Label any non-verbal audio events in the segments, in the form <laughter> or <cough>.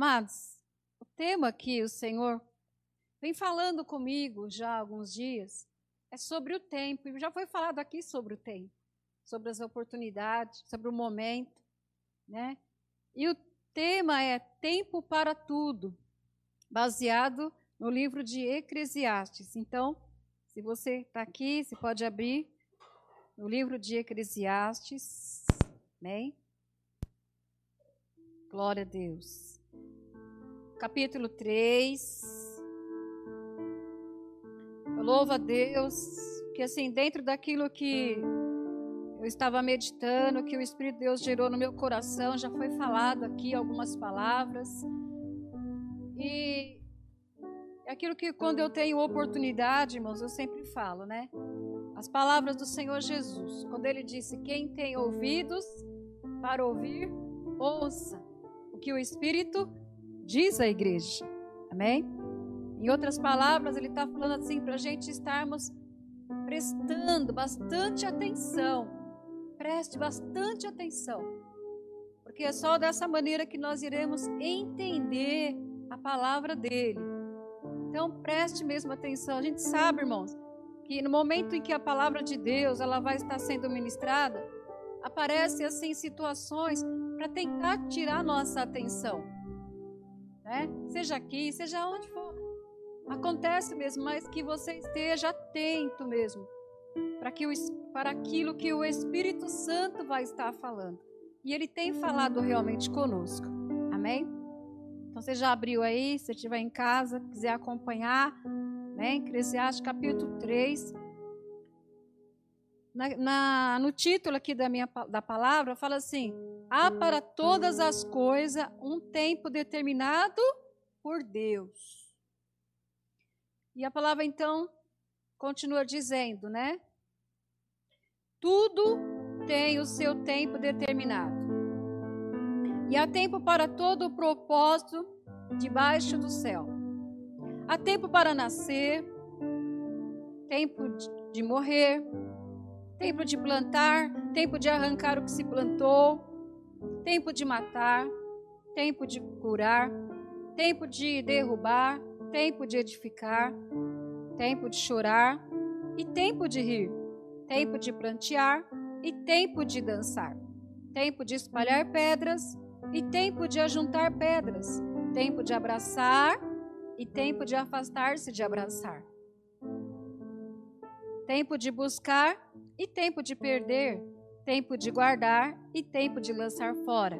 Amados, o tema que o Senhor vem falando comigo já há alguns dias é sobre o tempo. E já foi falado aqui sobre o tempo, sobre as oportunidades, sobre o momento, né? E o tema é Tempo para Tudo, baseado no livro de Eclesiastes. Então, se você está aqui, você pode abrir no livro de Eclesiastes. Amém? Glória a Deus. Capítulo 3. Eu louvo a Deus, que assim, dentro daquilo que eu estava meditando, que o Espírito de Deus gerou no meu coração, já foi falado aqui algumas palavras. E é aquilo que quando eu tenho oportunidade, irmãos, eu sempre falo, né? As palavras do Senhor Jesus, quando ele disse: Quem tem ouvidos para ouvir, ouça o que o Espírito diz à igreja. Amém? Em outras palavras, ele está falando assim para a gente estarmos prestando bastante atenção. Preste bastante atenção. Porque é só dessa maneira que nós iremos entender a palavra dele. Então preste mesmo atenção. A gente sabe, irmãos, que no momento em que a palavra de Deus ela vai estar sendo ministrada, aparecem assim situações para tentar tirar nossa atenção. Né? Seja aqui, seja onde for. Acontece mesmo, mas que você esteja atento mesmo para, que o, para aquilo que o Espírito Santo vai estar falando. E ele tem falado realmente conosco. Amém? Então você já abriu aí, se estiver em casa, quiser acompanhar, né? Eclesiastes capítulo 3. Na, na, no título aqui da minha da palavra, fala assim: há para todas as coisas um tempo determinado por Deus. E a palavra então continua dizendo, né? Tudo tem o seu tempo determinado. E há tempo para todo o propósito debaixo do céu. Há tempo para nascer, tempo de morrer, tempo de plantar, tempo de arrancar o que se plantou, tempo de matar, tempo de curar, tempo de derrubar, tempo de edificar, tempo de chorar e tempo de rir, tempo de plantear e tempo de dançar, tempo de espalhar pedras e tempo de ajuntar pedras, tempo de abraçar e tempo de afastar-se de abraçar tempo de buscar e tempo de perder, tempo de guardar e tempo de lançar fora,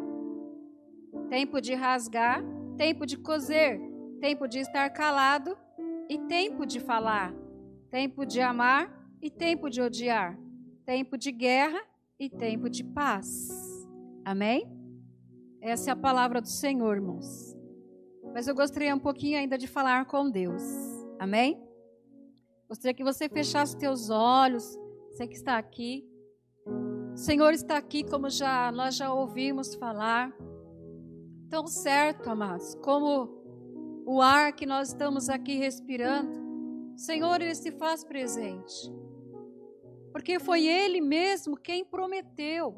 tempo de rasgar, tempo de coser, tempo de estar calado e tempo de falar, tempo de amar e tempo de odiar, tempo de guerra e tempo de paz. Amém? Essa é a palavra do Senhor, irmãos. Mas eu gostaria um pouquinho ainda de falar com Deus. Amém? Gostaria que você fechasse teus olhos, você que está aqui. O Senhor está aqui, como já nós já ouvimos falar. Tão certo, amados, como o ar que nós estamos aqui respirando, o Senhor ele se faz presente. Porque foi ele mesmo quem prometeu.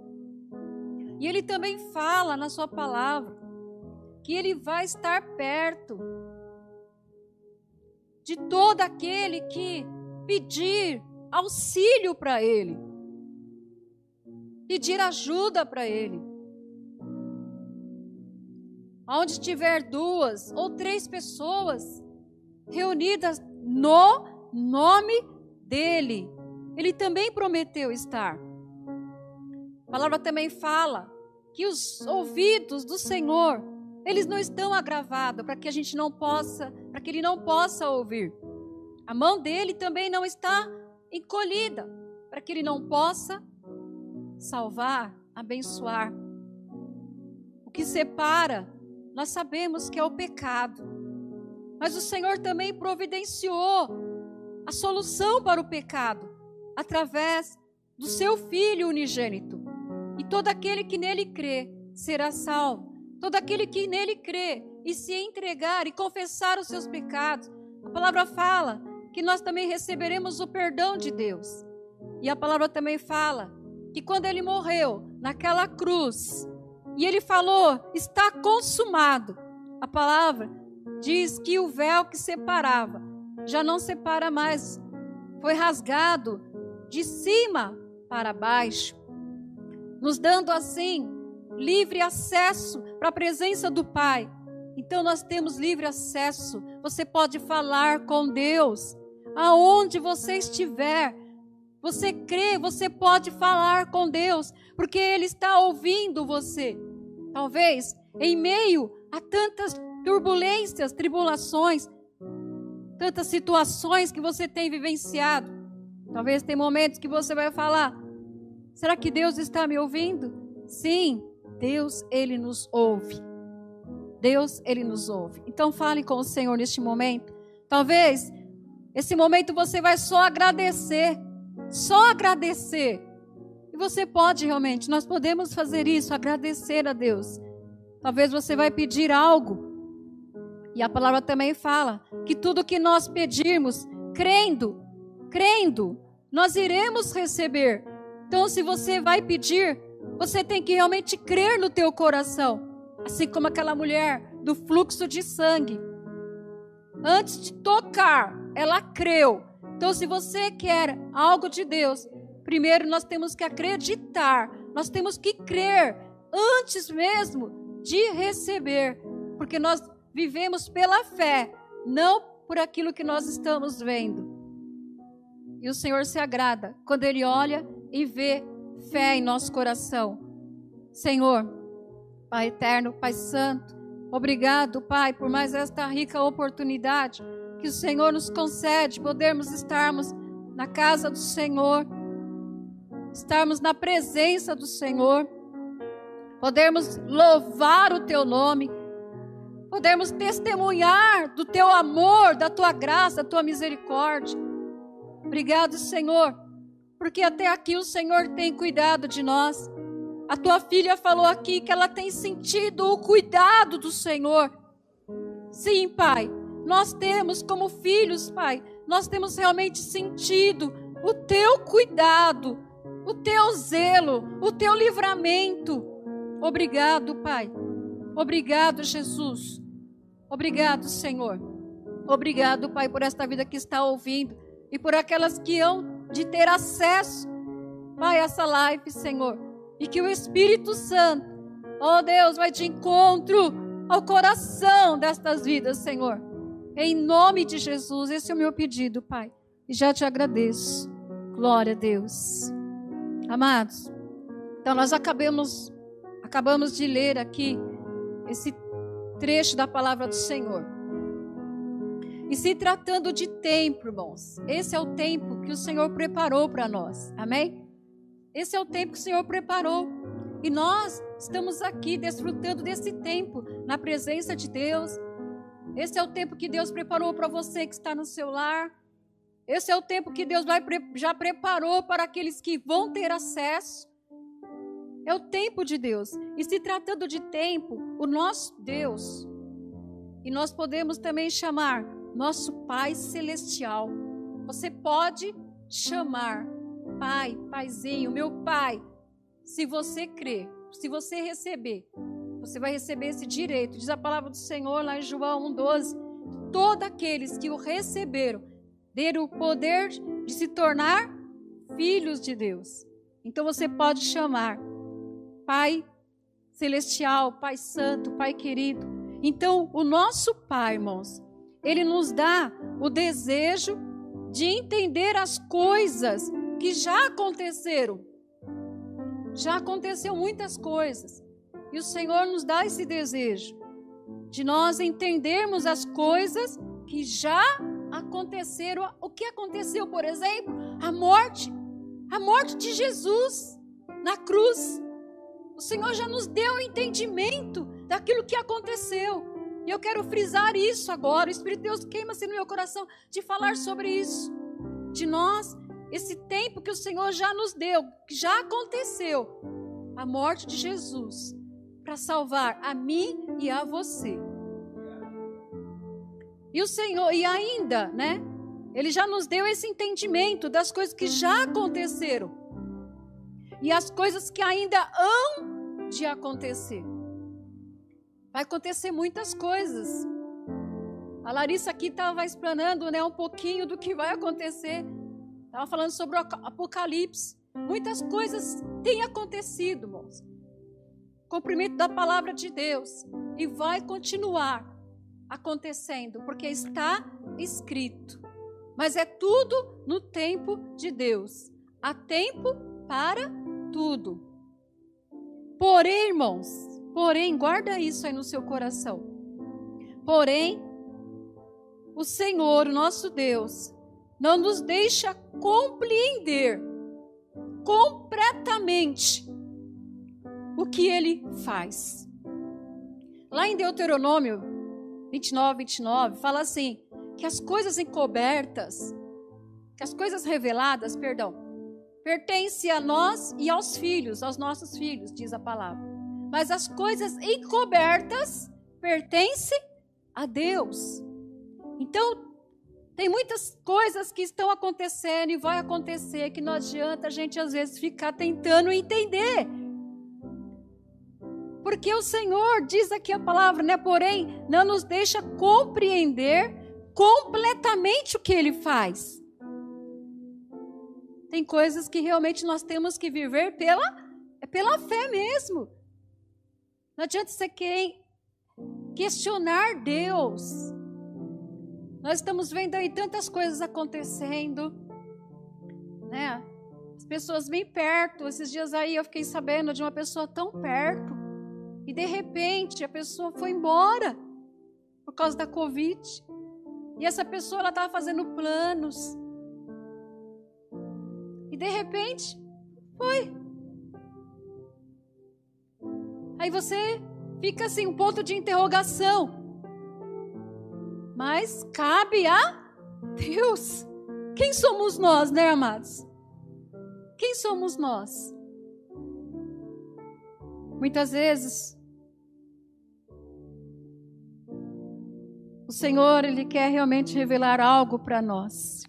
E ele também fala na sua palavra que ele vai estar perto de todo aquele que pedir auxílio para ele, pedir ajuda para ele. Onde tiver duas ou três pessoas reunidas no nome dele, ele também prometeu estar. A palavra também fala que os ouvidos do Senhor eles não estão agravados para que a gente não possa, para que ele não possa ouvir. A mão dele também não está encolhida para que ele não possa salvar, abençoar. O que separa, nós sabemos que é o pecado. Mas o Senhor também providenciou a solução para o pecado através do seu filho unigênito. E todo aquele que nele crê será salvo. Todo aquele que nele crê e se entregar e confessar os seus pecados. A palavra fala nós também receberemos o perdão de Deus. E a palavra também fala que quando ele morreu naquela cruz, e ele falou: está consumado. a palavra diz que o véu que separava já não separa mais, foi rasgado de cima para baixo, nos dando assim livre acesso para a presença do Pai. Então nós temos livre acesso. Você pode falar com Deus aonde você estiver. Você crê, você pode falar com Deus, porque Ele está ouvindo você. Talvez em meio a tantas turbulências, tribulações, tantas situações que você tem vivenciado. Talvez tem momentos que você vai falar: será que Deus está me ouvindo? Sim, Deus, Ele nos ouve. Deus, Ele nos ouve. Então fale com o Senhor neste momento. Talvez esse momento você vai só agradecer, só agradecer. E você pode realmente, nós podemos fazer isso, agradecer a Deus. Talvez você vai pedir algo e a palavra também fala que tudo que nós pedirmos, crendo, crendo, nós iremos receber. Então, se você vai pedir, você tem que realmente crer no teu coração, assim como aquela mulher do fluxo de sangue. Antes de tocar, ela creu. Então, se você quer algo de Deus, primeiro nós temos que acreditar, nós temos que crer antes mesmo de receber, porque nós vivemos pela fé, não por aquilo que nós estamos vendo. E o Senhor se agrada quando Ele olha e vê fé em nosso coração. Senhor, Pai eterno, Pai santo, obrigado, Pai, por mais esta rica oportunidade que o Senhor nos concede, podermos estarmos na casa do Senhor, estarmos na presença do Senhor, podermos louvar o Teu nome podermos testemunhar do teu amor, da tua graça, da tua misericórdia. Obrigado, Senhor, porque até aqui o Senhor tem cuidado de nós. A tua filha falou aqui que ela tem sentido o cuidado do Senhor. Sim, Pai, nós temos como filhos, Pai, nós temos realmente sentido o teu cuidado, o teu zelo, o teu livramento. Obrigado, Pai. Obrigado, Jesus. Obrigado, Senhor. Obrigado, Pai, por esta vida que está ouvindo e por aquelas que hão de ter acesso, Pai, a essa live, Senhor. E que o Espírito Santo, ó oh Deus, vai de encontro ao coração destas vidas, Senhor. Em nome de Jesus, esse é o meu pedido, Pai. E já te agradeço. Glória a Deus. Amados, então nós acabamos, acabamos de ler aqui esse trecho da palavra do Senhor. E se tratando de tempo, irmãos, esse é o tempo que o Senhor preparou para nós. Amém? Esse é o tempo que o Senhor preparou. E nós estamos aqui desfrutando desse tempo na presença de Deus. Esse é o tempo que Deus preparou para você que está no seu lar. Esse é o tempo que Deus já preparou para aqueles que vão ter acesso. É o tempo de Deus. E se tratando de tempo, o nosso Deus, e nós podemos também chamar nosso Pai Celestial. Você pode chamar Pai, Paizinho, meu Pai. Se você crer, se você receber, você vai receber esse direito. Diz a palavra do Senhor lá em João 1,12: Todos aqueles que o receberam deram o poder de se tornar filhos de Deus. Então você pode chamar Pai celestial, Pai santo, Pai querido. Então, o nosso Pai, irmãos, ele nos dá o desejo de entender as coisas que já aconteceram. Já aconteceu muitas coisas. E o Senhor nos dá esse desejo de nós entendermos as coisas que já aconteceram. O que aconteceu, por exemplo? A morte. A morte de Jesus na cruz. O Senhor já nos deu o entendimento daquilo que aconteceu. E eu quero frisar isso agora. O Espírito de Deus queima-se no meu coração de falar sobre isso. De nós, esse tempo que o Senhor já nos deu, que já aconteceu. A morte de Jesus para salvar a mim e a você. E o Senhor, e ainda, né? Ele já nos deu esse entendimento das coisas que já aconteceram e as coisas que ainda hão de acontecer. Vai acontecer muitas coisas. A Larissa aqui estava explanando né, um pouquinho do que vai acontecer. Estava falando sobre o Apocalipse. Muitas coisas têm acontecido, irmãos. Cumprimento da palavra de Deus. E vai continuar acontecendo, porque está escrito. Mas é tudo no tempo de Deus. Há tempo para tudo. Porém, irmãos, porém, guarda isso aí no seu coração. Porém, o Senhor, o nosso Deus, não nos deixa compreender completamente o que ele faz. Lá em Deuteronômio 29, 29, fala assim: que as coisas encobertas, que as coisas reveladas, perdão, pertencem a nós e aos filhos, aos nossos filhos, diz a palavra. Mas as coisas encobertas pertencem a Deus. Então, tem muitas coisas que estão acontecendo e vai acontecer que não adianta a gente às vezes ficar tentando entender. Porque o Senhor diz aqui a palavra, né? Porém, não nos deixa compreender completamente o que ele faz. Tem coisas que realmente nós temos que viver pela é pela fé mesmo. Não adianta você querer questionar Deus. Nós estamos vendo aí tantas coisas acontecendo, né? As pessoas bem perto. Esses dias aí eu fiquei sabendo de uma pessoa tão perto e de repente a pessoa foi embora por causa da Covid. E essa pessoa ela estava fazendo planos. E de repente foi. Aí você fica assim, um ponto de interrogação. Mas cabe a Deus. Quem somos nós, né, amados? Quem somos nós? Muitas vezes o Senhor ele quer realmente revelar algo para nós.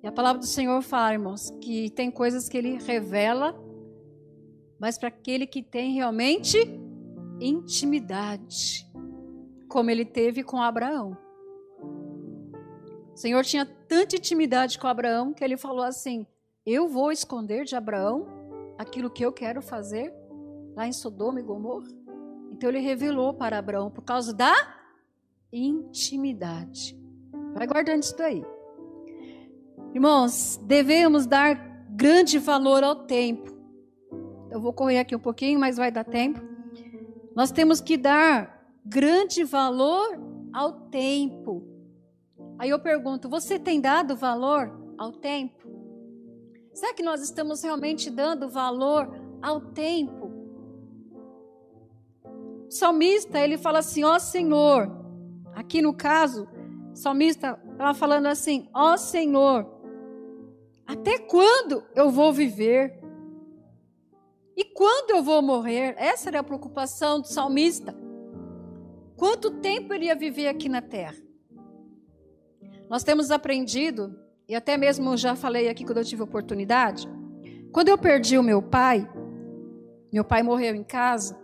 E a palavra do Senhor fala, irmãos, que tem coisas que ele revela, mas para aquele que tem realmente intimidade como ele teve com Abraão. O Senhor tinha tanta intimidade com Abraão que ele falou assim: Eu vou esconder de Abraão aquilo que eu quero fazer lá em Sodoma e Gomorra. Então ele revelou para Abraão por causa da intimidade. Vai guardando isso daí. Irmãos, devemos dar grande valor ao tempo. Eu vou correr aqui um pouquinho, mas vai dar tempo. Nós temos que dar grande valor ao tempo. Aí eu pergunto: você tem dado valor ao tempo? Será que nós estamos realmente dando valor ao tempo? Salmista, ele fala assim: Ó oh, Senhor, aqui no caso, o salmista estava falando assim: Ó oh, Senhor, até quando eu vou viver? E quando eu vou morrer? Essa era a preocupação do salmista. Quanto tempo ele ia viver aqui na terra? Nós temos aprendido, e até mesmo já falei aqui quando eu tive oportunidade, quando eu perdi o meu pai, meu pai morreu em casa,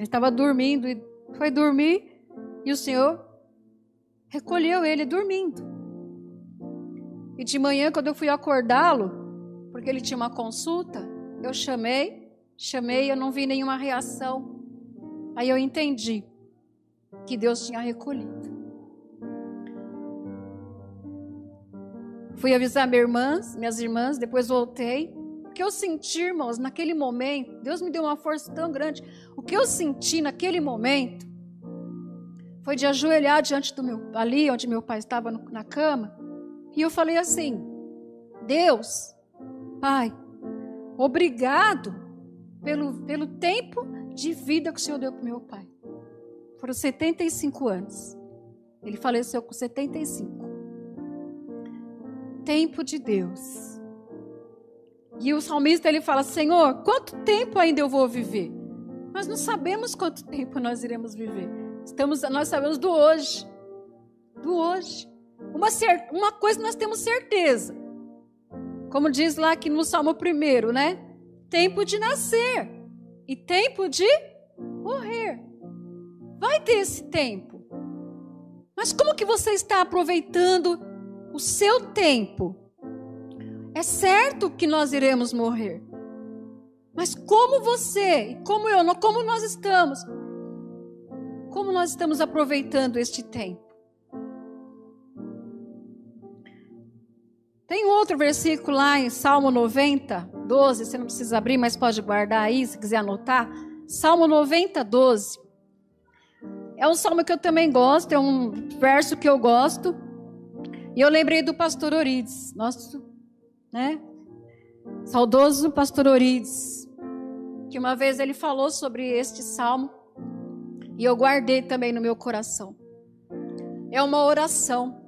ele estava dormindo e foi dormir, e o Senhor recolheu ele dormindo. E de manhã, quando eu fui acordá-lo, porque ele tinha uma consulta, eu chamei, chamei, eu não vi nenhuma reação. Aí eu entendi que Deus tinha recolhido. Fui avisar minhas irmãs, minhas irmãs, depois voltei. O que eu senti, irmãos, naquele momento, Deus me deu uma força tão grande. O que eu senti naquele momento foi de ajoelhar diante do meu, ali onde meu pai estava no, na cama, e eu falei assim: Deus, Pai, obrigado pelo, pelo tempo de vida que o Senhor deu para meu pai. Foram 75 anos. Ele faleceu com 75. Tempo de Deus. E o salmista ele fala: Senhor, quanto tempo ainda eu vou viver? Nós não sabemos quanto tempo nós iremos viver. Estamos, nós sabemos do hoje. Do hoje. Uma, uma coisa nós temos certeza. Como diz lá aqui no Salmo 1, né? Tempo de nascer e tempo de morrer. Vai ter esse tempo. Mas como que você está aproveitando o seu tempo? É certo que nós iremos morrer. Mas como você como eu, como nós estamos? Como nós estamos aproveitando este tempo? Tem outro versículo lá em Salmo 90, 12. Você não precisa abrir, mas pode guardar aí se quiser anotar. Salmo 90, 12. É um salmo que eu também gosto, é um verso que eu gosto. E eu lembrei do pastor Orides, nosso, né? Saudoso pastor Orides, que uma vez ele falou sobre este salmo e eu guardei também no meu coração. É uma oração.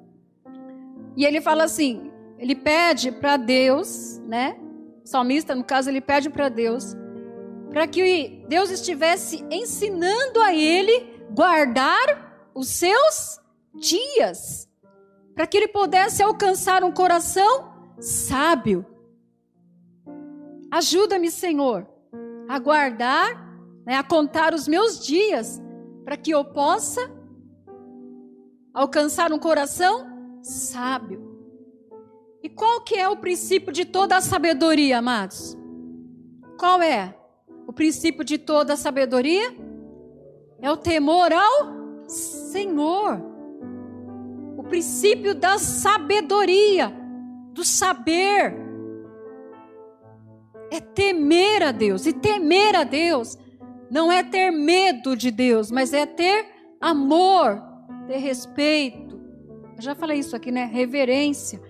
E ele fala assim: ele pede para Deus, né? O salmista, no caso, ele pede para Deus, para que Deus estivesse ensinando a ele guardar os seus dias, para que ele pudesse alcançar um coração sábio. Ajuda-me, Senhor, a guardar, né, a contar os meus dias, para que eu possa alcançar um coração sábio. E qual que é o princípio de toda a sabedoria, amados? Qual é o princípio de toda a sabedoria? É o temor ao Senhor. O princípio da sabedoria, do saber. É temer a Deus. E temer a Deus não é ter medo de Deus, mas é ter amor, ter respeito. Eu já falei isso aqui, né? Reverência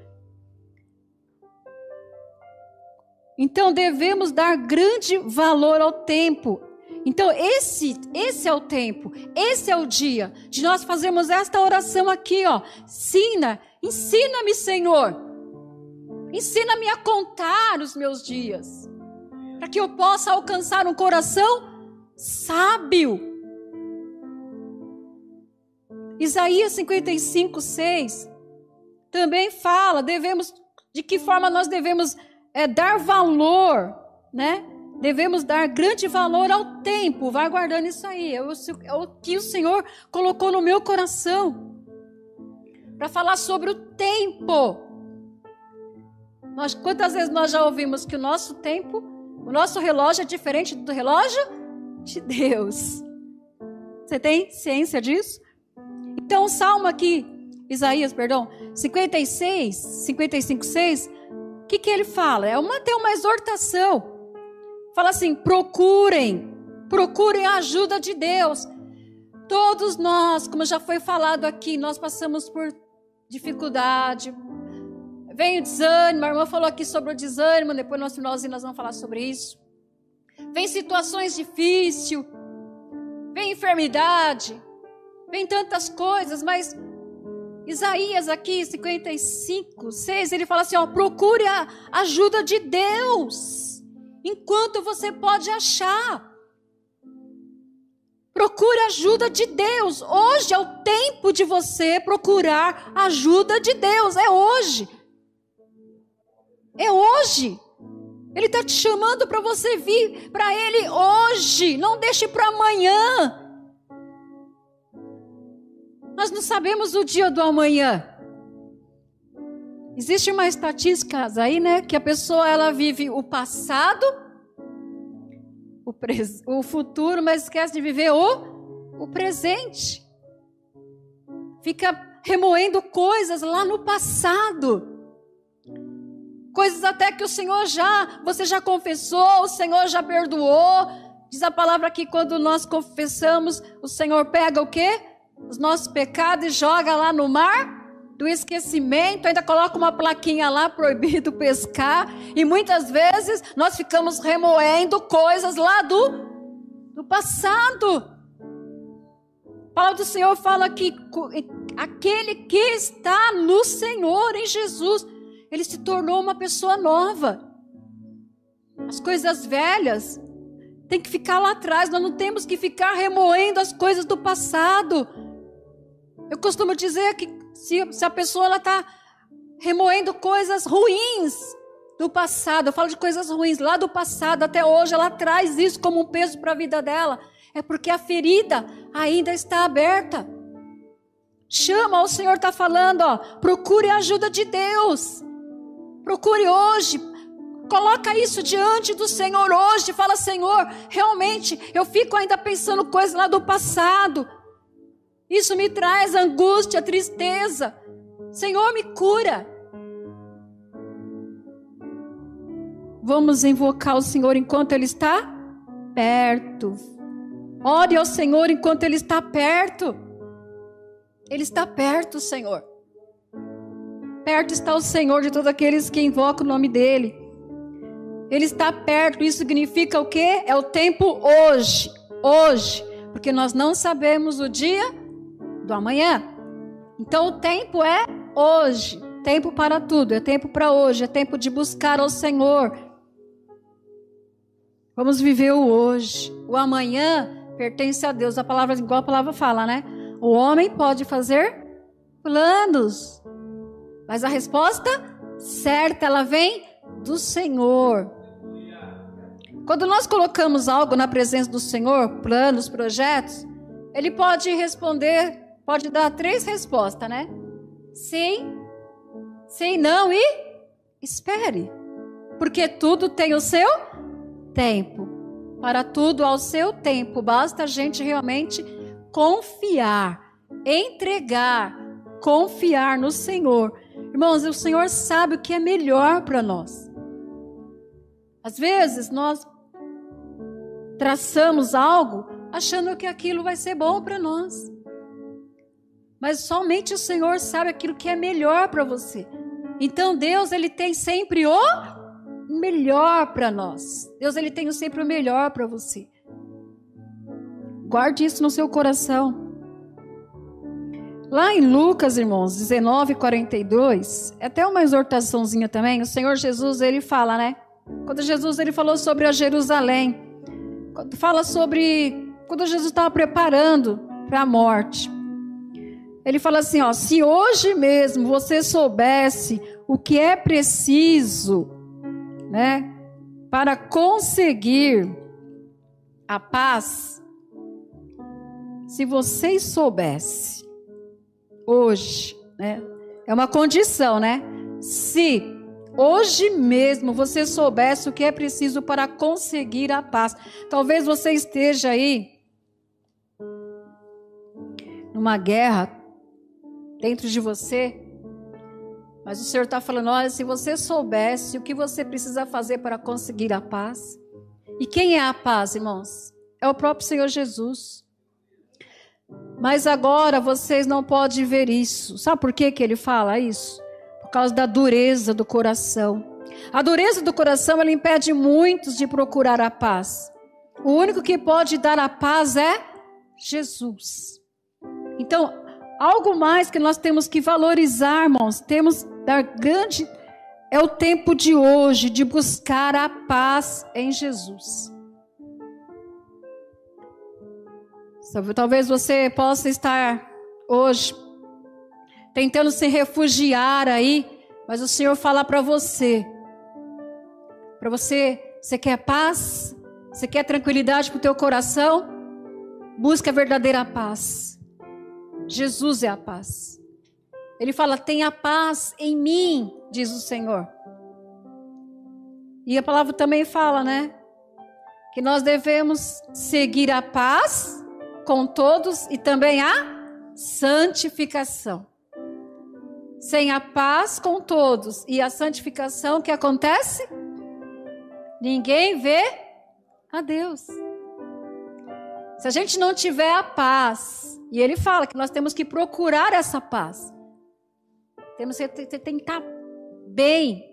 Então devemos dar grande valor ao tempo. Então esse, esse é o tempo, esse é o dia de nós fazermos esta oração aqui, ó. Ensina, ensina-me, Senhor. Ensina-me a contar os meus dias, para que eu possa alcançar um coração sábio. Isaías 55, 6 também fala, devemos, de que forma nós devemos é dar valor, né? Devemos dar grande valor ao tempo. Vai guardando isso aí. É o, é o que o Senhor colocou no meu coração. Para falar sobre o tempo. Nós, quantas vezes nós já ouvimos que o nosso tempo, o nosso relógio é diferente do relógio de Deus? Você tem ciência disso? Então, o salmo aqui, Isaías, perdão, 56, 55, 6, que, que ele fala? É uma, tem uma exortação. Fala assim: procurem, procurem a ajuda de Deus. Todos nós, como já foi falado aqui, nós passamos por dificuldade. Vem o desânimo, a irmã falou aqui sobre o desânimo, depois no finalzinho nós vamos falar sobre isso. Vem situações difíceis, vem enfermidade, vem tantas coisas, mas Isaías aqui, 55, 6, ele fala assim: ó, procure a ajuda de Deus, enquanto você pode achar. Procure a ajuda de Deus. Hoje é o tempo de você procurar a ajuda de Deus. É hoje. É hoje. Ele está te chamando para você vir para Ele hoje. Não deixe para amanhã. Nós não sabemos o dia do amanhã. Existe uma estatística aí, né, que a pessoa ela vive o passado, o, pres, o futuro, mas esquece de viver o, o presente. Fica remoendo coisas lá no passado. Coisas até que o Senhor já, você já confessou, o Senhor já perdoou. Diz a palavra que quando nós confessamos, o Senhor pega o quê? os nossos pecados e joga lá no mar do esquecimento, ainda coloca uma plaquinha lá proibido <laughs> pescar, e muitas vezes nós ficamos remoendo coisas lá do do passado. A palavra do Senhor fala que aquele que está no Senhor, em Jesus, ele se tornou uma pessoa nova. As coisas velhas tem que ficar lá atrás, nós não temos que ficar remoendo as coisas do passado. Eu costumo dizer que se, se a pessoa está remoendo coisas ruins do passado, eu falo de coisas ruins lá do passado até hoje, ela traz isso como um peso para a vida dela. É porque a ferida ainda está aberta. Chama, o Senhor está falando, ó, procure a ajuda de Deus. Procure hoje. Coloca isso diante do Senhor hoje. Fala, Senhor, realmente eu fico ainda pensando coisas lá do passado. Isso me traz angústia, tristeza. Senhor, me cura. Vamos invocar o Senhor enquanto Ele está perto. Ore ao Senhor enquanto Ele está perto. Ele está perto, Senhor. Perto está o Senhor de todos aqueles que invocam o nome dEle. Ele está perto, isso significa o quê? É o tempo hoje. Hoje. Porque nós não sabemos o dia do amanhã. Então o tempo é hoje. Tempo para tudo, é tempo para hoje, é tempo de buscar ao Senhor. Vamos viver o hoje. O amanhã pertence a Deus. A palavra, igual a palavra fala, né? O homem pode fazer planos, mas a resposta certa, ela vem do Senhor. Quando nós colocamos algo na presença do Senhor, planos, projetos, ele pode responder, pode dar três respostas, né? Sim, sim, não e espere. Porque tudo tem o seu tempo. Para tudo ao seu tempo. Basta a gente realmente confiar, entregar, confiar no Senhor. Irmãos, o Senhor sabe o que é melhor para nós. Às vezes nós traçamos algo achando que aquilo vai ser bom para nós. Mas somente o Senhor sabe aquilo que é melhor para você. Então Deus, ele tem sempre o melhor para nós. Deus ele tem sempre o melhor para você. Guarde isso no seu coração. Lá em Lucas, irmãos, 19, 42, é até uma exortaçãozinha também. O Senhor Jesus, ele fala, né? Quando Jesus ele falou sobre a Jerusalém, fala sobre quando Jesus estava preparando para a morte. Ele fala assim, ó, se hoje mesmo você soubesse o que é preciso né? Para conseguir a paz, se vocês soubessem hoje, né? É uma condição, né? Se hoje mesmo você soubesse o que é preciso para conseguir a paz. Talvez você esteja aí numa guerra dentro de você mas o Senhor está falando: olha, se você soubesse o que você precisa fazer para conseguir a paz. E quem é a paz, irmãos? É o próprio Senhor Jesus. Mas agora vocês não podem ver isso. Sabe por que, que ele fala isso? Por causa da dureza do coração. A dureza do coração ela impede muitos de procurar a paz. O único que pode dar a paz é Jesus. Então, algo mais que nós temos que valorizar, irmãos, temos dar grande é o tempo de hoje de buscar a paz em Jesus. Talvez você possa estar hoje tentando se refugiar aí, mas o Senhor fala para você, para você, você quer paz? Você quer tranquilidade para o teu coração? Busca a verdadeira paz. Jesus é a paz. Ele fala: tenha paz em mim, diz o Senhor. E a palavra também fala, né? Que nós devemos seguir a paz com todos e também a santificação. Sem a paz com todos e a santificação, o que acontece? Ninguém vê a Deus. Se a gente não tiver a paz, e ele fala que nós temos que procurar essa paz. Temos que tentar bem.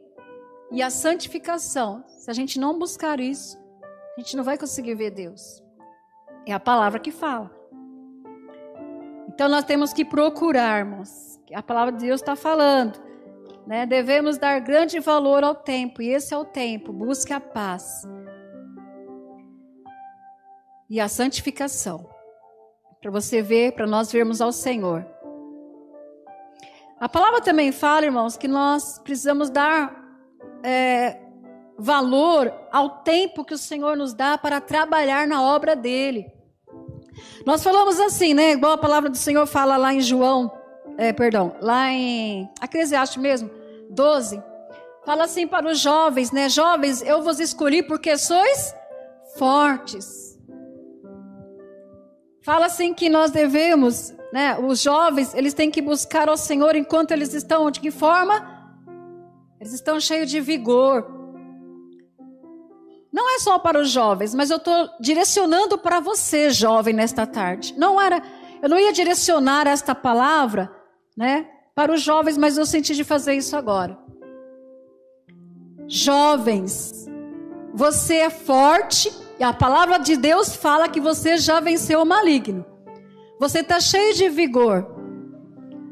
E a santificação, se a gente não buscar isso, a gente não vai conseguir ver Deus. É a palavra que fala. Então nós temos que procurarmos. A palavra de Deus está falando. Né? Devemos dar grande valor ao tempo. E esse é o tempo. Busque a paz. E a santificação. Para você ver, para nós vermos ao Senhor. A palavra também fala, irmãos, que nós precisamos dar é, valor ao tempo que o Senhor nos dá para trabalhar na obra dele. Nós falamos assim, né? Igual a palavra do Senhor fala lá em João, é, perdão, lá em Eclesiastes mesmo, 12. Fala assim para os jovens, né? Jovens, eu vos escolhi porque sois fortes. Fala assim que nós devemos, né? Os jovens, eles têm que buscar ao Senhor enquanto eles estão de que forma? Eles estão cheios de vigor. Não é só para os jovens, mas eu estou direcionando para você, jovem, nesta tarde. Não era, eu não ia direcionar esta palavra, né, para os jovens, mas eu senti de fazer isso agora. Jovens, você é forte e a palavra de Deus fala que você já venceu o maligno. Você está cheio de vigor.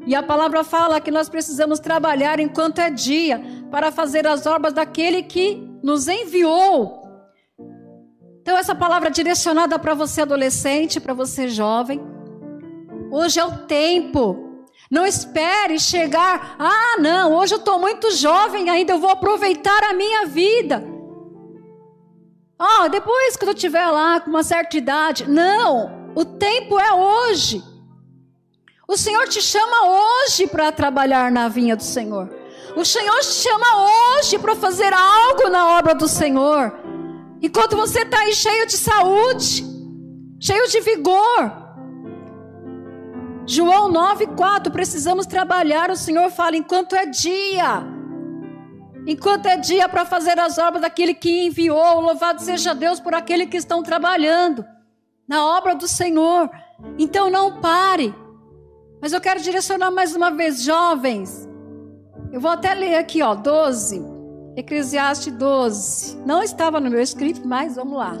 E a palavra fala que nós precisamos trabalhar enquanto é dia para fazer as obras daquele que nos enviou. Então, essa palavra direcionada para você adolescente, para você jovem. Hoje é o tempo. Não espere chegar. Ah, não, hoje eu estou muito jovem ainda, eu vou aproveitar a minha vida. Ah, depois que eu estiver lá com uma certa idade. Não, o tempo é hoje. O Senhor te chama hoje para trabalhar na vinha do Senhor. O Senhor te chama hoje para fazer algo na obra do Senhor. Enquanto você está aí cheio de saúde, cheio de vigor. João 9,4, precisamos trabalhar. O Senhor fala: enquanto é dia, enquanto é dia para fazer as obras daquele que enviou, louvado seja Deus por aquele que estão trabalhando na obra do Senhor. Então não pare. Mas eu quero direcionar mais uma vez, jovens. Eu vou até ler aqui, ó, 12. Eclesiastes 12. Não estava no meu escrito, mas vamos lá.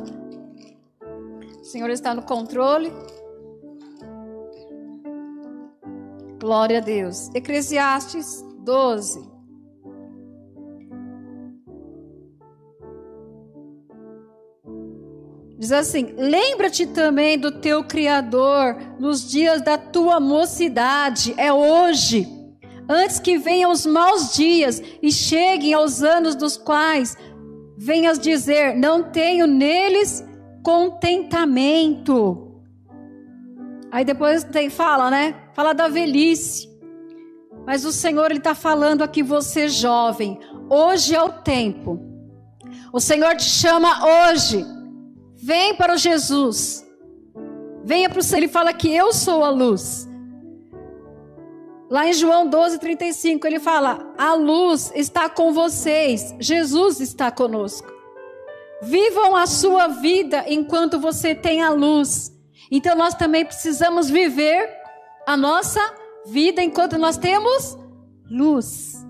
O Senhor está no controle. Glória a Deus. Eclesiastes 12. Diz assim: Lembra-te também do teu Criador nos dias da tua mocidade, é hoje antes que venham os maus dias e cheguem aos anos dos quais venhas dizer: não tenho neles contentamento. Aí depois tem, fala, né? Fala da velhice. Mas o Senhor está falando aqui, você jovem. Hoje é o tempo. O Senhor te chama hoje. Vem para o Jesus. Venha para o Senhor. Ele fala que eu sou a luz. Lá em João 12, 35, ele fala: A luz está com vocês, Jesus está conosco. Vivam a sua vida enquanto você tem a luz. Então nós também precisamos viver a nossa vida enquanto nós temos luz.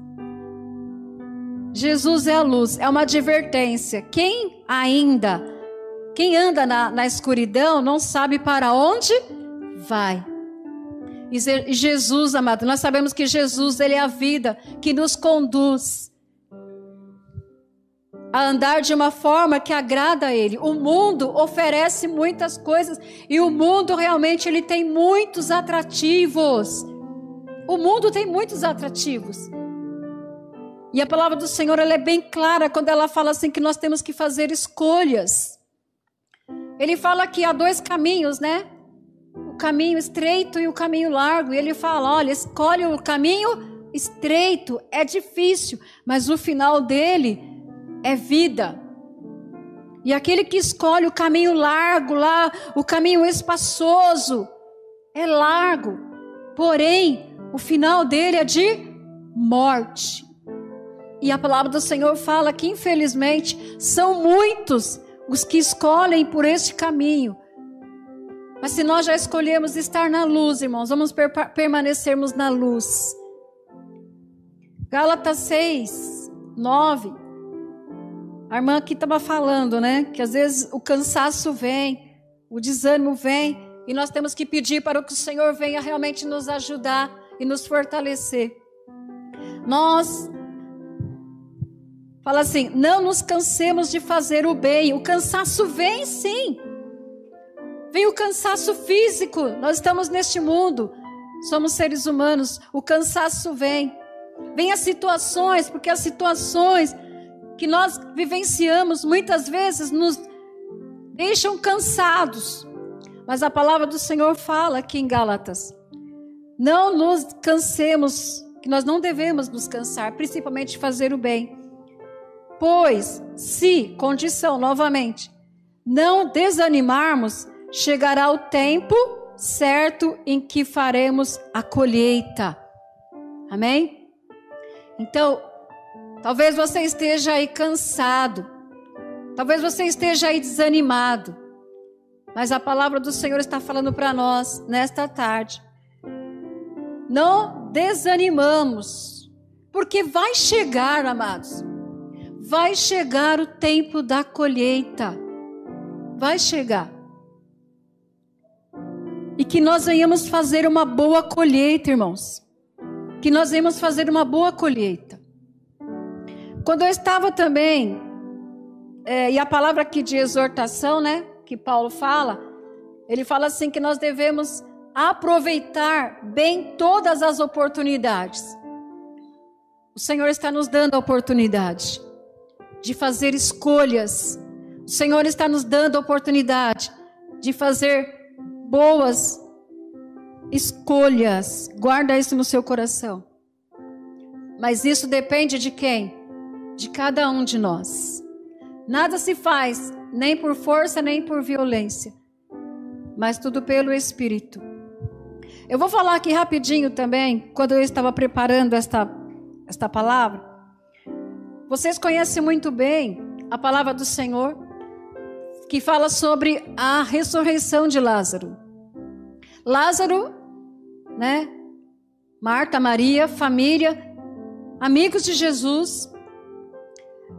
Jesus é a luz, é uma advertência. Quem ainda, quem anda na, na escuridão, não sabe para onde vai. E Jesus, amado, nós sabemos que Jesus, ele é a vida que nos conduz a andar de uma forma que agrada a ele. O mundo oferece muitas coisas e o mundo realmente ele tem muitos atrativos. O mundo tem muitos atrativos. E a palavra do Senhor ela é bem clara quando ela fala assim que nós temos que fazer escolhas. Ele fala que há dois caminhos, né? Caminho estreito e o caminho largo. E ele fala: olha, escolhe o caminho estreito, é difícil, mas o final dele é vida. E aquele que escolhe o caminho largo lá, o caminho espaçoso, é largo, porém, o final dele é de morte. E a palavra do Senhor fala que, infelizmente, são muitos os que escolhem por este caminho mas se nós já escolhemos estar na luz, irmãos, vamos per permanecermos na luz. Gálatas 6, 9. A irmã aqui estava falando, né? Que às vezes o cansaço vem, o desânimo vem, e nós temos que pedir para que o Senhor venha realmente nos ajudar e nos fortalecer. Nós Fala assim, não nos cansemos de fazer o bem. O cansaço vem sim. Vem o cansaço físico. Nós estamos neste mundo. Somos seres humanos. O cansaço vem. Vem as situações, porque as situações que nós vivenciamos muitas vezes nos deixam cansados. Mas a palavra do Senhor fala aqui em Gálatas: não nos cansemos, que nós não devemos nos cansar, principalmente de fazer o bem. Pois, se, condição novamente, não desanimarmos, chegará o tempo certo em que faremos a colheita. Amém? Então, talvez você esteja aí cansado, talvez você esteja aí desanimado, mas a palavra do Senhor está falando para nós nesta tarde não desanimamos, porque vai chegar, amados, vai chegar o tempo da colheita. Vai chegar. E que nós venhamos fazer uma boa colheita, irmãos. Que nós venhamos fazer uma boa colheita. Quando eu estava também, é, e a palavra aqui de exortação, né, que Paulo fala, ele fala assim que nós devemos aproveitar bem todas as oportunidades. O Senhor está nos dando a oportunidade de fazer escolhas. O Senhor está nos dando a oportunidade de fazer boas escolhas. Guarda isso no seu coração. Mas isso depende de quem? De cada um de nós. Nada se faz nem por força nem por violência, mas tudo pelo Espírito. Eu vou falar aqui rapidinho também, quando eu estava preparando esta, esta palavra. Vocês conhecem muito bem a palavra do Senhor, que fala sobre a ressurreição de Lázaro. Lázaro, né? Marta, Maria, família, amigos de Jesus.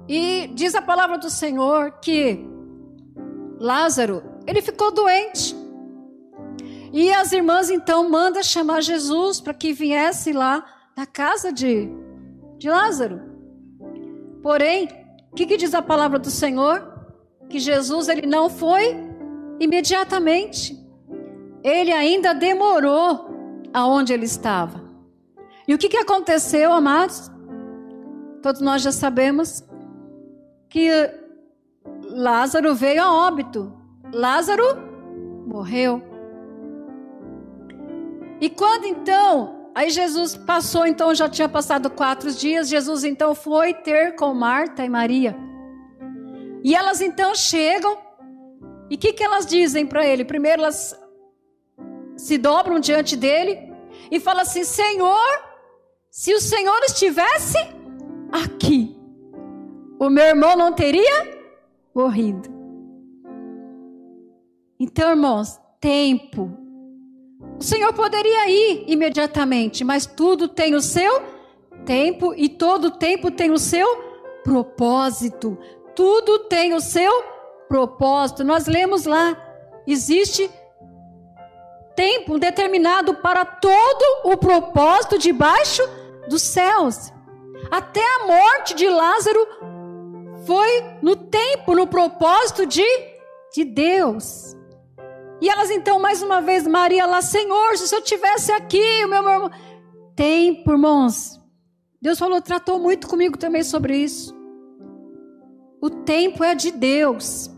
E diz a palavra do Senhor que Lázaro, ele ficou doente. E as irmãs então mandam chamar Jesus para que viesse lá na casa de, de Lázaro. Porém, o que, que diz a palavra do Senhor? Que Jesus ele não foi imediatamente. Ele ainda demorou aonde ele estava. E o que, que aconteceu, amados? Todos nós já sabemos que Lázaro veio a óbito. Lázaro morreu. E quando então, aí Jesus passou, então já tinha passado quatro dias, Jesus então foi ter com Marta e Maria. E elas então chegam, e o que, que elas dizem para ele? Primeiro elas se dobram diante dele e falam assim: Senhor, se o Senhor estivesse aqui, o meu irmão não teria morrido. Então, irmãos, tempo o Senhor poderia ir imediatamente, mas tudo tem o seu tempo e todo tempo tem o seu propósito. Tudo tem o seu propósito. Nós lemos lá, existe tempo determinado para todo o propósito debaixo dos céus. Até a morte de Lázaro foi no tempo, no propósito de, de Deus. E elas então, mais uma vez, Maria lá, Senhor, se eu tivesse aqui, o meu irmão. Tempo, irmãos. Deus falou, tratou muito comigo também sobre isso. O tempo é de Deus.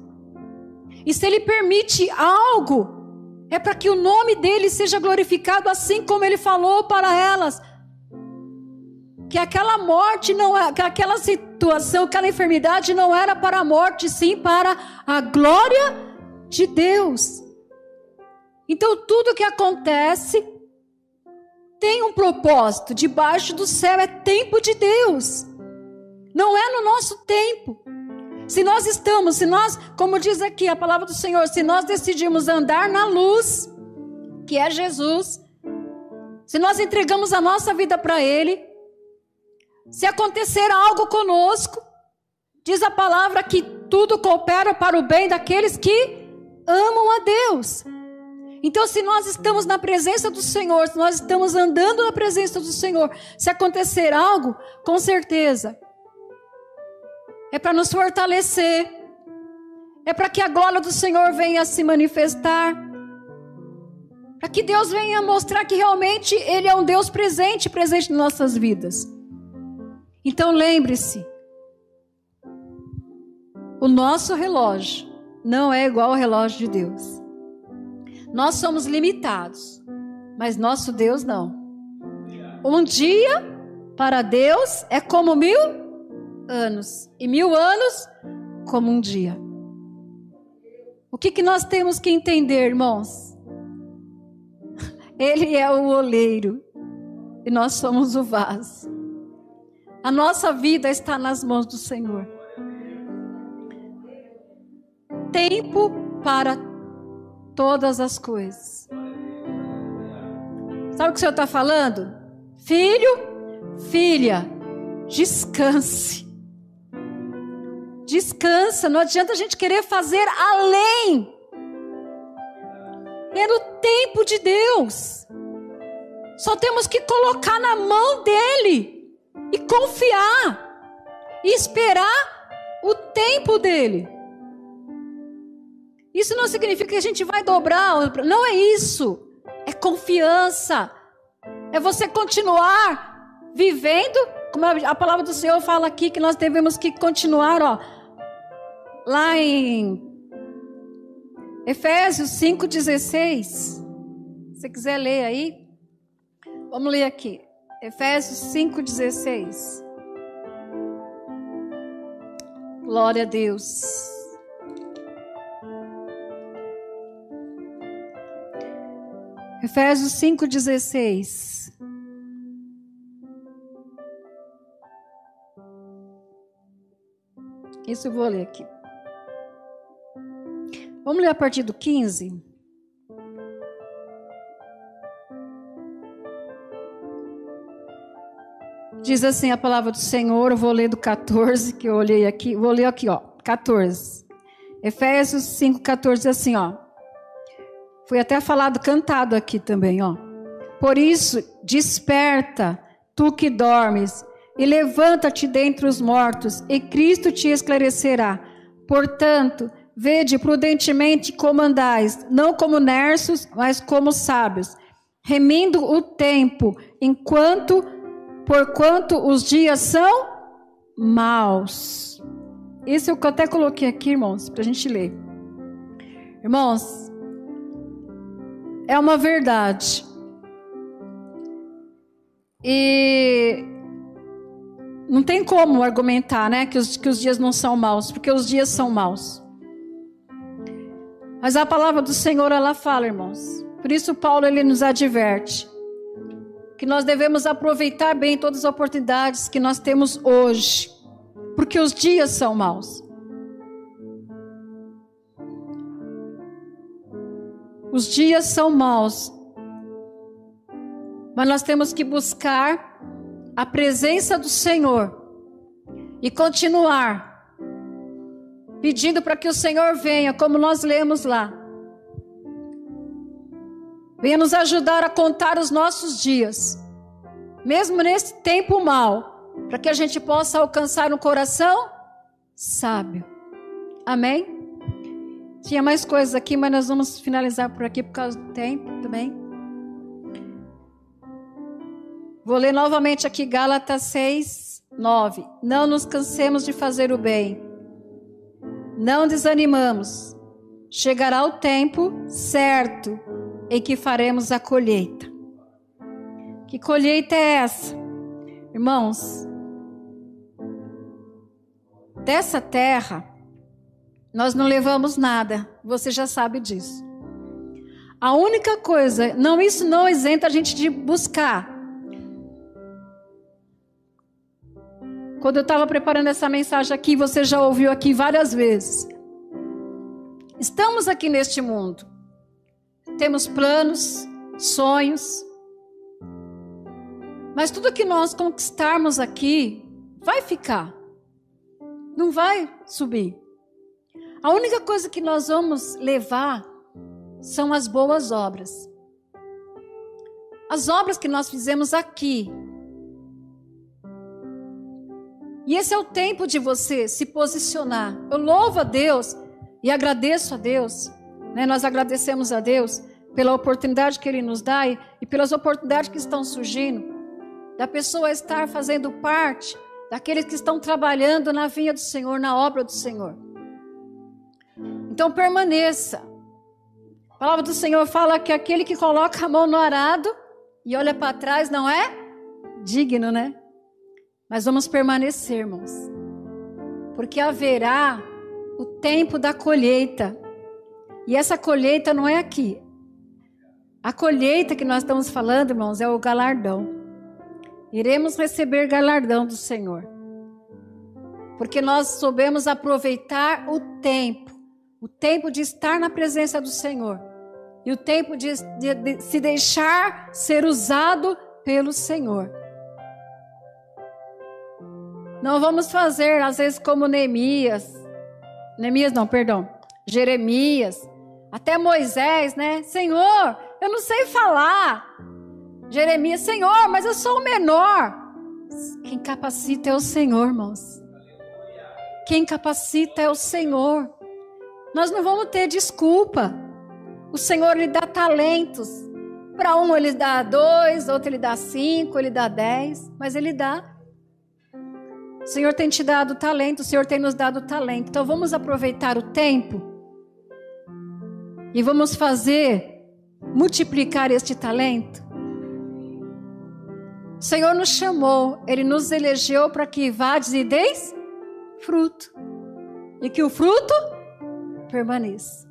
E se Ele permite algo, é para que o nome dele seja glorificado, assim como Ele falou para elas. Que aquela morte não é, que aquela situação, aquela enfermidade não era para a morte, sim para a glória de Deus. Então, tudo que acontece tem um propósito. Debaixo do céu é tempo de Deus. Não é no nosso tempo. Se nós estamos, se nós, como diz aqui a palavra do Senhor, se nós decidimos andar na luz, que é Jesus, se nós entregamos a nossa vida para Ele, se acontecer algo conosco, diz a palavra que tudo coopera para o bem daqueles que amam a Deus. Então, se nós estamos na presença do Senhor, se nós estamos andando na presença do Senhor, se acontecer algo, com certeza, é para nos fortalecer, é para que a glória do Senhor venha se manifestar, para que Deus venha mostrar que realmente Ele é um Deus presente, presente em nossas vidas. Então lembre-se, o nosso relógio não é igual ao relógio de Deus. Nós somos limitados, mas nosso Deus não. Um dia para Deus é como mil anos, e mil anos como um dia. O que, que nós temos que entender, irmãos? <laughs> Ele é o oleiro e nós somos o vaso. A nossa vida está nas mãos do Senhor. Tempo para todas as coisas. Sabe o que o Senhor está falando? Filho, filha, descanse. Descansa, não adianta a gente querer fazer além. É no tempo de Deus. Só temos que colocar na mão dele e confiar e esperar o tempo dele. Isso não significa que a gente vai dobrar, não é isso. É confiança. É você continuar vivendo, como a palavra do Senhor fala aqui que nós devemos que continuar, ó, lá em Efésios 5:16. Se quiser ler aí, vamos ler aqui. Efésios 5:16. Glória a Deus. Efésios 5:16. Isso eu vou ler aqui. Vamos ler a partir do 15. Diz assim a palavra do Senhor, eu vou ler do 14, que eu olhei aqui, vou ler aqui, ó, 14. Efésios 5, 14, assim, ó. Foi até falado, cantado aqui também, ó. Por isso, desperta, tu que dormes, e levanta-te dentre os mortos, e Cristo te esclarecerá. Portanto, vede prudentemente como andais, não como nerços, mas como sábios, remindo o tempo, enquanto porquanto os dias são maus. Isso é eu até coloquei aqui, irmãos, para a gente ler. Irmãos, é uma verdade. E não tem como argumentar, né, que os, que os dias não são maus, porque os dias são maus. Mas a palavra do Senhor, ela fala, irmãos. Por isso Paulo, ele nos adverte que nós devemos aproveitar bem todas as oportunidades que nós temos hoje, porque os dias são maus. Os dias são maus, mas nós temos que buscar a presença do Senhor e continuar pedindo para que o Senhor venha, como nós lemos lá Venha nos ajudar a contar os nossos dias, mesmo nesse tempo mal, para que a gente possa alcançar um coração sábio. Amém? Tinha mais coisas aqui, mas nós vamos finalizar por aqui por causa do tempo também. Vou ler novamente aqui Gálatas 6, 9. Não nos cansemos de fazer o bem. Não desanimamos. Chegará o tempo certo em que faremos a colheita. Que colheita é essa? Irmãos, dessa terra, nós não levamos nada, você já sabe disso. A única coisa, não isso não isenta a gente de buscar. Quando eu estava preparando essa mensagem aqui, você já ouviu aqui várias vezes. Estamos aqui neste mundo temos planos, sonhos. Mas tudo que nós conquistarmos aqui vai ficar. Não vai subir. A única coisa que nós vamos levar são as boas obras. As obras que nós fizemos aqui. E esse é o tempo de você se posicionar. Eu louvo a Deus e agradeço a Deus. Né? Nós agradecemos a Deus pela oportunidade que Ele nos dá e, e pelas oportunidades que estão surgindo, da pessoa estar fazendo parte daqueles que estão trabalhando na vinha do Senhor, na obra do Senhor. Então permaneça, palavra do Senhor fala que aquele que coloca a mão no arado e olha para trás não é digno, né? Mas vamos permanecer, irmãos. Porque haverá o tempo da colheita. E essa colheita não é aqui. A colheita que nós estamos falando, irmãos, é o galardão. Iremos receber galardão do Senhor. Porque nós soubemos aproveitar o tempo o tempo de estar na presença do Senhor e o tempo de, de, de se deixar ser usado pelo Senhor. Não vamos fazer, às vezes, como Neemias. Neemias, não, perdão. Jeremias. Até Moisés, né? Senhor, eu não sei falar. Jeremias, Senhor, mas eu sou o menor. Quem capacita é o Senhor, irmãos. Quem capacita é o Senhor. Nós não vamos ter desculpa. O Senhor lhe dá talentos. Para um ele dá dois, outro ele dá cinco, ele dá dez, mas ele dá. O Senhor tem te dado talento, o Senhor tem nos dado talento. Então vamos aproveitar o tempo e vamos fazer multiplicar este talento. O Senhor nos chamou, Ele nos elegeu para que vades e deis fruto. E que o fruto permaneça.